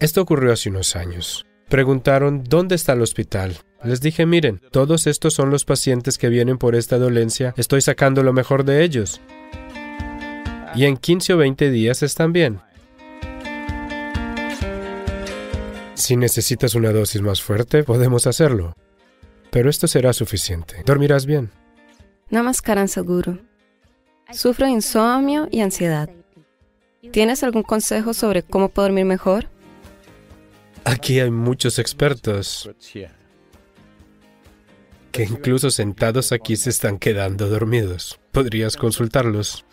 Esto ocurrió hace unos años. Preguntaron, ¿dónde está el hospital? Les dije, miren, todos estos son los pacientes que vienen por esta dolencia, estoy sacando lo mejor de ellos. Y en 15 o 20 días están bien. Si necesitas una dosis más fuerte, podemos hacerlo. Pero esto será suficiente. Dormirás bien. Namaskaran Seguro. Sufro insomnio y ansiedad. ¿Tienes algún consejo sobre cómo puedo dormir mejor? Aquí hay muchos expertos que incluso sentados aquí se están quedando dormidos. Podrías consultarlos.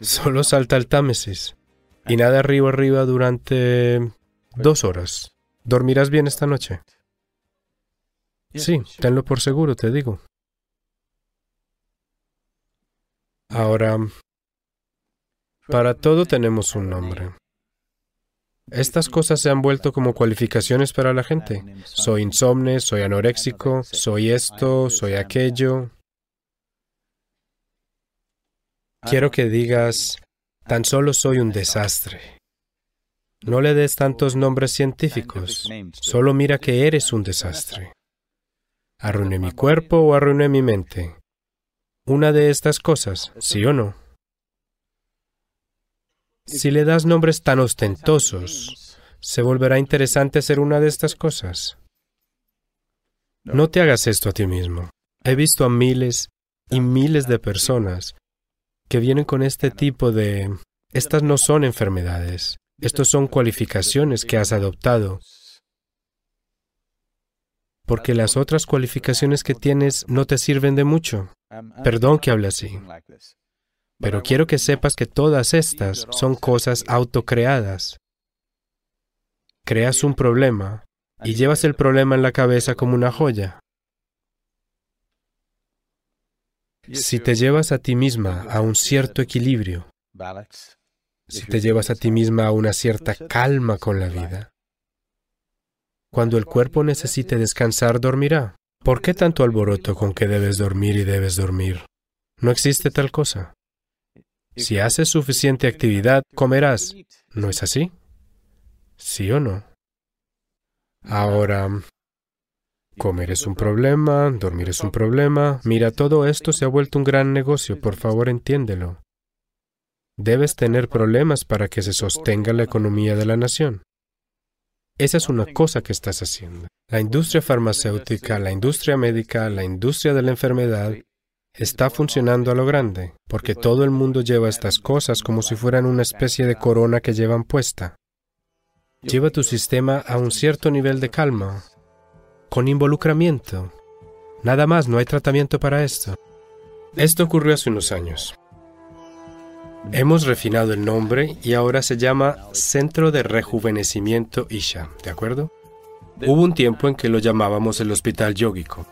Solo salta al Támesis y nada arriba arriba durante dos horas. ¿Dormirás bien esta noche? Sí, tenlo por seguro, te digo. Ahora, para todo tenemos un nombre. Estas cosas se han vuelto como cualificaciones para la gente. Soy insomne, soy anoréxico, soy esto, soy aquello. Quiero que digas, tan solo soy un desastre. No le des tantos nombres científicos, solo mira que eres un desastre. ¿Arruiné mi cuerpo o arruiné mi mente? Una de estas cosas, sí o no. Si le das nombres tan ostentosos, se volverá interesante ser una de estas cosas. No te hagas esto a ti mismo. He visto a miles y miles de personas que vienen con este tipo de... Estas no son enfermedades. Estos son cualificaciones que has adoptado. Porque las otras cualificaciones que tienes no te sirven de mucho. Perdón que hable así. Pero quiero que sepas que todas estas son cosas autocreadas. Creas un problema y llevas el problema en la cabeza como una joya. Si te llevas a ti misma a un cierto equilibrio, si te llevas a ti misma a una cierta calma con la vida, cuando el cuerpo necesite descansar, dormirá. ¿Por qué tanto alboroto con que debes dormir y debes dormir? No existe tal cosa. Si haces suficiente actividad, comerás. ¿No es así? ¿Sí o no? Ahora, comer es un problema, dormir es un problema. Mira, todo esto se ha vuelto un gran negocio, por favor entiéndelo. Debes tener problemas para que se sostenga la economía de la nación. Esa es una cosa que estás haciendo. La industria farmacéutica, la industria médica, la industria de la enfermedad está funcionando a lo grande, porque todo el mundo lleva estas cosas como si fueran una especie de corona que llevan puesta. Lleva tu sistema a un cierto nivel de calma, con involucramiento. Nada más, no hay tratamiento para esto. Esto ocurrió hace unos años. Hemos refinado el nombre y ahora se llama Centro de Rejuvenecimiento Isha, ¿de acuerdo? Hubo un tiempo en que lo llamábamos el Hospital Yógico.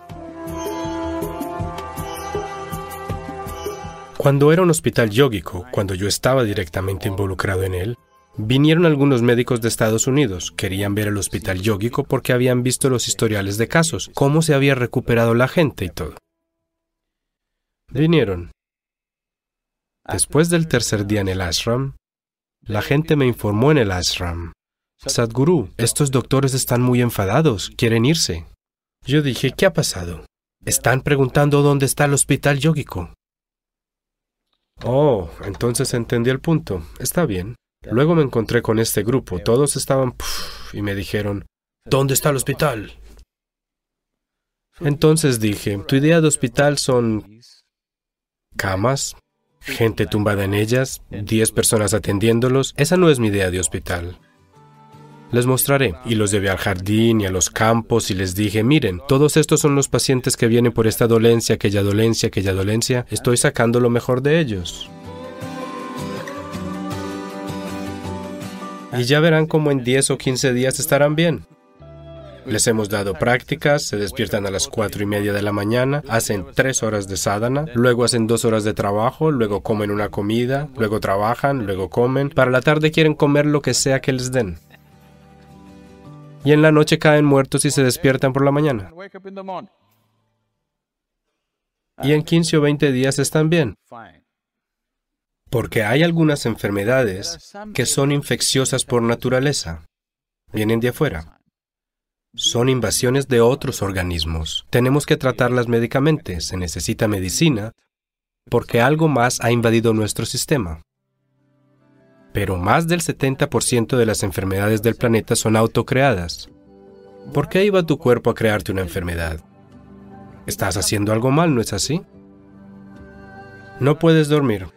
Cuando era un hospital yógico, cuando yo estaba directamente involucrado en él, vinieron algunos médicos de Estados Unidos, querían ver el hospital yógico porque habían visto los historiales de casos, cómo se había recuperado la gente y todo. Vinieron, Después del tercer día en el ashram, la gente me informó en el ashram. Sadhguru, estos doctores están muy enfadados, quieren irse. Yo dije, ¿qué ha pasado? Están preguntando dónde está el hospital yógico. Oh, entonces entendí el punto. Está bien. Luego me encontré con este grupo. Todos estaban y me dijeron, ¿dónde está el hospital? Entonces dije, tu idea de hospital son camas, gente tumbada en ellas, 10 personas atendiéndolos, esa no es mi idea de hospital. Les mostraré y los llevé al jardín y a los campos y les dije, miren, todos estos son los pacientes que vienen por esta dolencia, aquella dolencia, aquella dolencia, estoy sacando lo mejor de ellos. Y ya verán cómo en 10 o 15 días estarán bien. Les hemos dado prácticas, se despiertan a las cuatro y media de la mañana, hacen tres horas de sadhana, luego hacen dos horas de trabajo, luego comen una comida, luego trabajan, luego comen. Para la tarde quieren comer lo que sea que les den. Y en la noche caen muertos y se despiertan por la mañana. y en 15 o 20 días están bien. Porque hay algunas enfermedades que son infecciosas por naturaleza. Vienen de afuera. Son invasiones de otros organismos. Tenemos que tratarlas médicamente. Se necesita medicina porque algo más ha invadido nuestro sistema. Pero más del 70% de las enfermedades del planeta son autocreadas. ¿Por qué iba tu cuerpo a crearte una enfermedad? Estás haciendo algo mal, ¿no es así? No puedes dormir.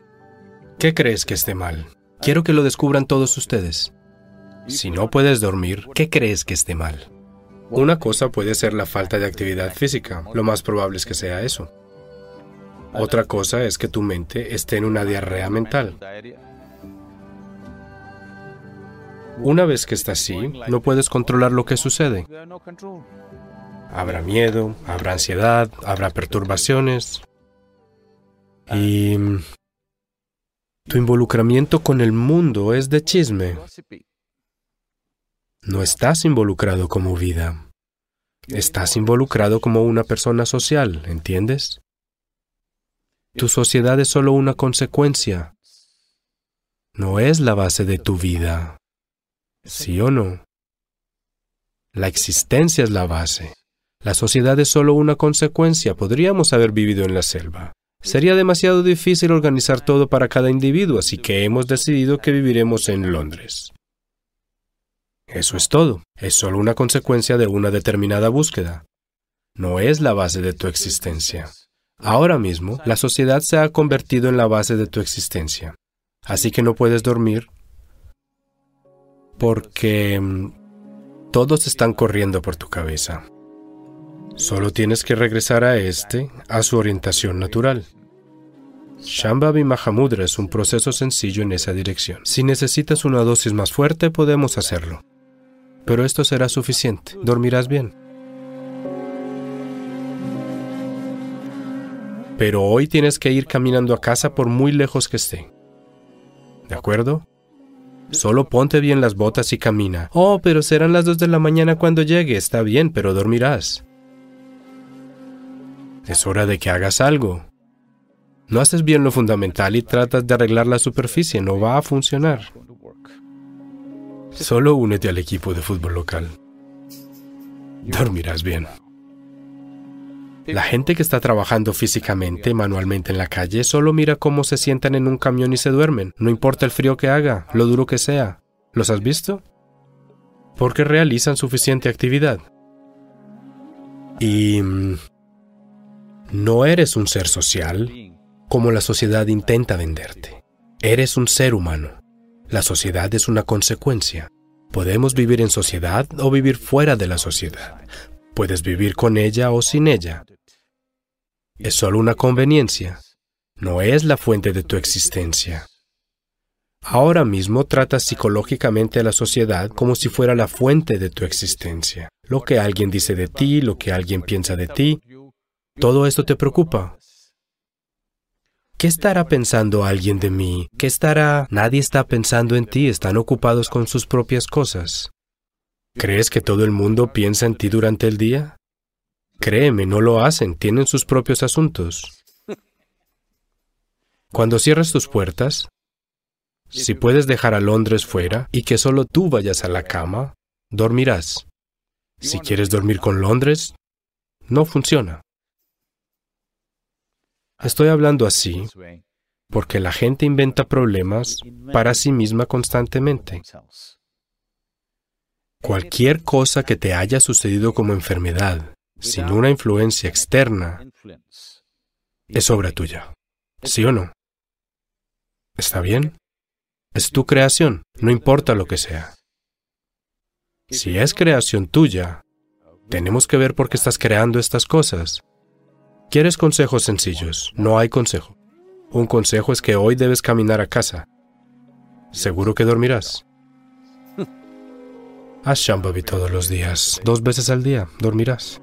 ¿Qué crees que esté mal? Quiero que lo descubran todos ustedes. Si no puedes dormir, ¿qué crees que esté mal? Una cosa puede ser la falta de actividad física. Lo más probable es que sea eso. Otra cosa es que tu mente esté en una diarrea mental. Una vez que está así, no puedes controlar lo que sucede. Habrá miedo, habrá ansiedad, habrá perturbaciones. Y tu involucramiento con el mundo es de chisme. No estás involucrado como vida. Estás involucrado como una persona social, ¿entiendes? Tu sociedad es solo una consecuencia. No es la base de tu vida. ¿Sí o no? La existencia es la base. La sociedad es solo una consecuencia. Podríamos haber vivido en la selva. Sería demasiado difícil organizar todo para cada individuo, así que hemos decidido que viviremos en Londres. Eso es todo. Es solo una consecuencia de una determinada búsqueda. No es la base de tu existencia. Ahora mismo, la sociedad se ha convertido en la base de tu existencia. Así que no puedes dormir porque mm, todos están corriendo por tu cabeza. Solo tienes que regresar a este, a su orientación natural. Shambhavi Mahamudra es un proceso sencillo en esa dirección. Si necesitas una dosis más fuerte, podemos hacerlo. Pero esto será suficiente. Dormirás bien. Pero hoy tienes que ir caminando a casa por muy lejos que esté. ¿De acuerdo? Solo ponte bien las botas y camina. Oh, pero serán las dos de la mañana cuando llegue. Está bien, pero dormirás. Es hora de que hagas algo. No haces bien lo fundamental y tratas de arreglar la superficie. No va a funcionar. Solo únete al equipo de fútbol local. Dormirás bien. La gente que está trabajando físicamente, manualmente en la calle, solo mira cómo se sientan en un camión y se duermen. No importa el frío que haga, lo duro que sea. ¿Los has visto? Porque realizan suficiente actividad. Y... Mm, no eres un ser social como la sociedad intenta venderte. Eres un ser humano. La sociedad es una consecuencia. Podemos vivir en sociedad o vivir fuera de la sociedad. Puedes vivir con ella o sin ella. Es solo una conveniencia. No es la fuente de tu existencia. Ahora mismo tratas psicológicamente a la sociedad como si fuera la fuente de tu existencia. Lo que alguien dice de ti, lo que alguien piensa de ti, todo esto te preocupa. ¿Qué estará pensando alguien de mí? ¿Qué estará? Nadie está pensando en ti, están ocupados con sus propias cosas. ¿Crees que todo el mundo piensa en ti durante el día? Créeme, no lo hacen, tienen sus propios asuntos. Cuando cierres tus puertas, si puedes dejar a Londres fuera y que solo tú vayas a la cama, dormirás. Si quieres dormir con Londres, no funciona. Estoy hablando así porque la gente inventa problemas para sí misma constantemente. Cualquier cosa que te haya sucedido como enfermedad, sin una influencia externa, es obra tuya. ¿Sí o no? ¿Está bien? Es tu creación, no importa lo que sea. Si es creación tuya, tenemos que ver por qué estás creando estas cosas ¿Quieres consejos sencillos? No hay consejo. Un consejo es que hoy debes caminar a casa. Seguro que dormirás. Haz Shambhavi todos los días. Dos veces al día dormirás.